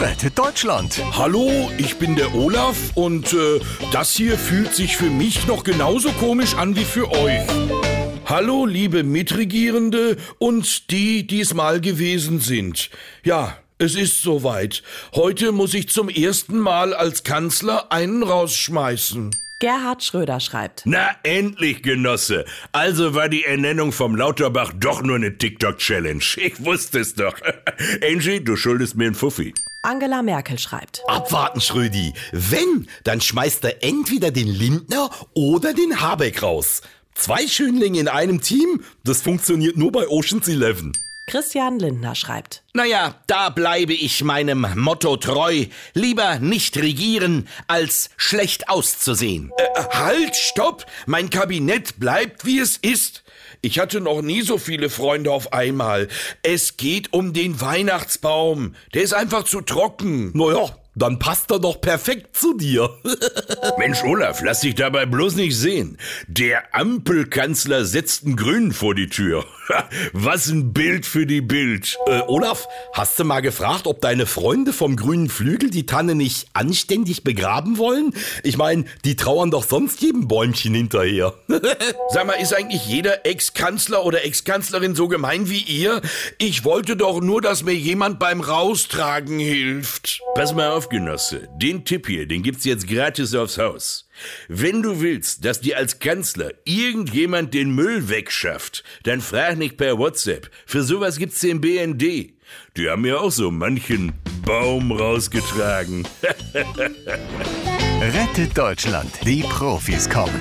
Rettet Deutschland. Hallo, ich bin der Olaf und äh, das hier fühlt sich für mich noch genauso komisch an wie für euch. Hallo, liebe Mitregierende und die, die es mal gewesen sind. Ja, es ist soweit. Heute muss ich zum ersten Mal als Kanzler einen rausschmeißen. Gerhard Schröder schreibt. Na, endlich, Genosse. Also war die Ernennung vom Lauterbach doch nur eine TikTok-Challenge. Ich wusste es doch. Angie, du schuldest mir einen Fuffi. Angela Merkel schreibt. Abwarten, Schrödi. Wenn, dann schmeißt er entweder den Lindner oder den Habeck raus. Zwei Schönlinge in einem Team, das funktioniert nur bei Ocean's Eleven. Christian Lindner schreibt. Naja, da bleibe ich meinem Motto treu. Lieber nicht regieren, als schlecht auszusehen. Äh, halt, stopp! Mein Kabinett bleibt, wie es ist. Ich hatte noch nie so viele Freunde auf einmal. Es geht um den Weihnachtsbaum. Der ist einfach zu trocken. Naja, dann passt er doch perfekt zu dir. Mensch, Olaf, lass dich dabei bloß nicht sehen. Der Ampelkanzler setzt einen Grünen vor die Tür. Was ein Bild für die Bild. Äh, Olaf, hast du mal gefragt, ob deine Freunde vom grünen Flügel die Tanne nicht anständig begraben wollen? Ich meine, die trauern doch sonst jedem Bäumchen hinterher. Sag mal, ist eigentlich jeder Ex-Kanzler oder Ex-Kanzlerin so gemein wie ihr? Ich wollte doch nur, dass mir jemand beim Raustragen hilft. Pass mal auf, Genosse. Den Tipp hier, den gibt's jetzt gratis aufs Haus. Wenn du willst, dass dir als Kanzler irgendjemand den Müll wegschafft, dann frag nicht per WhatsApp. Für sowas gibt's den BND. Die haben ja auch so manchen Baum rausgetragen. Rettet Deutschland. Die Profis kommen.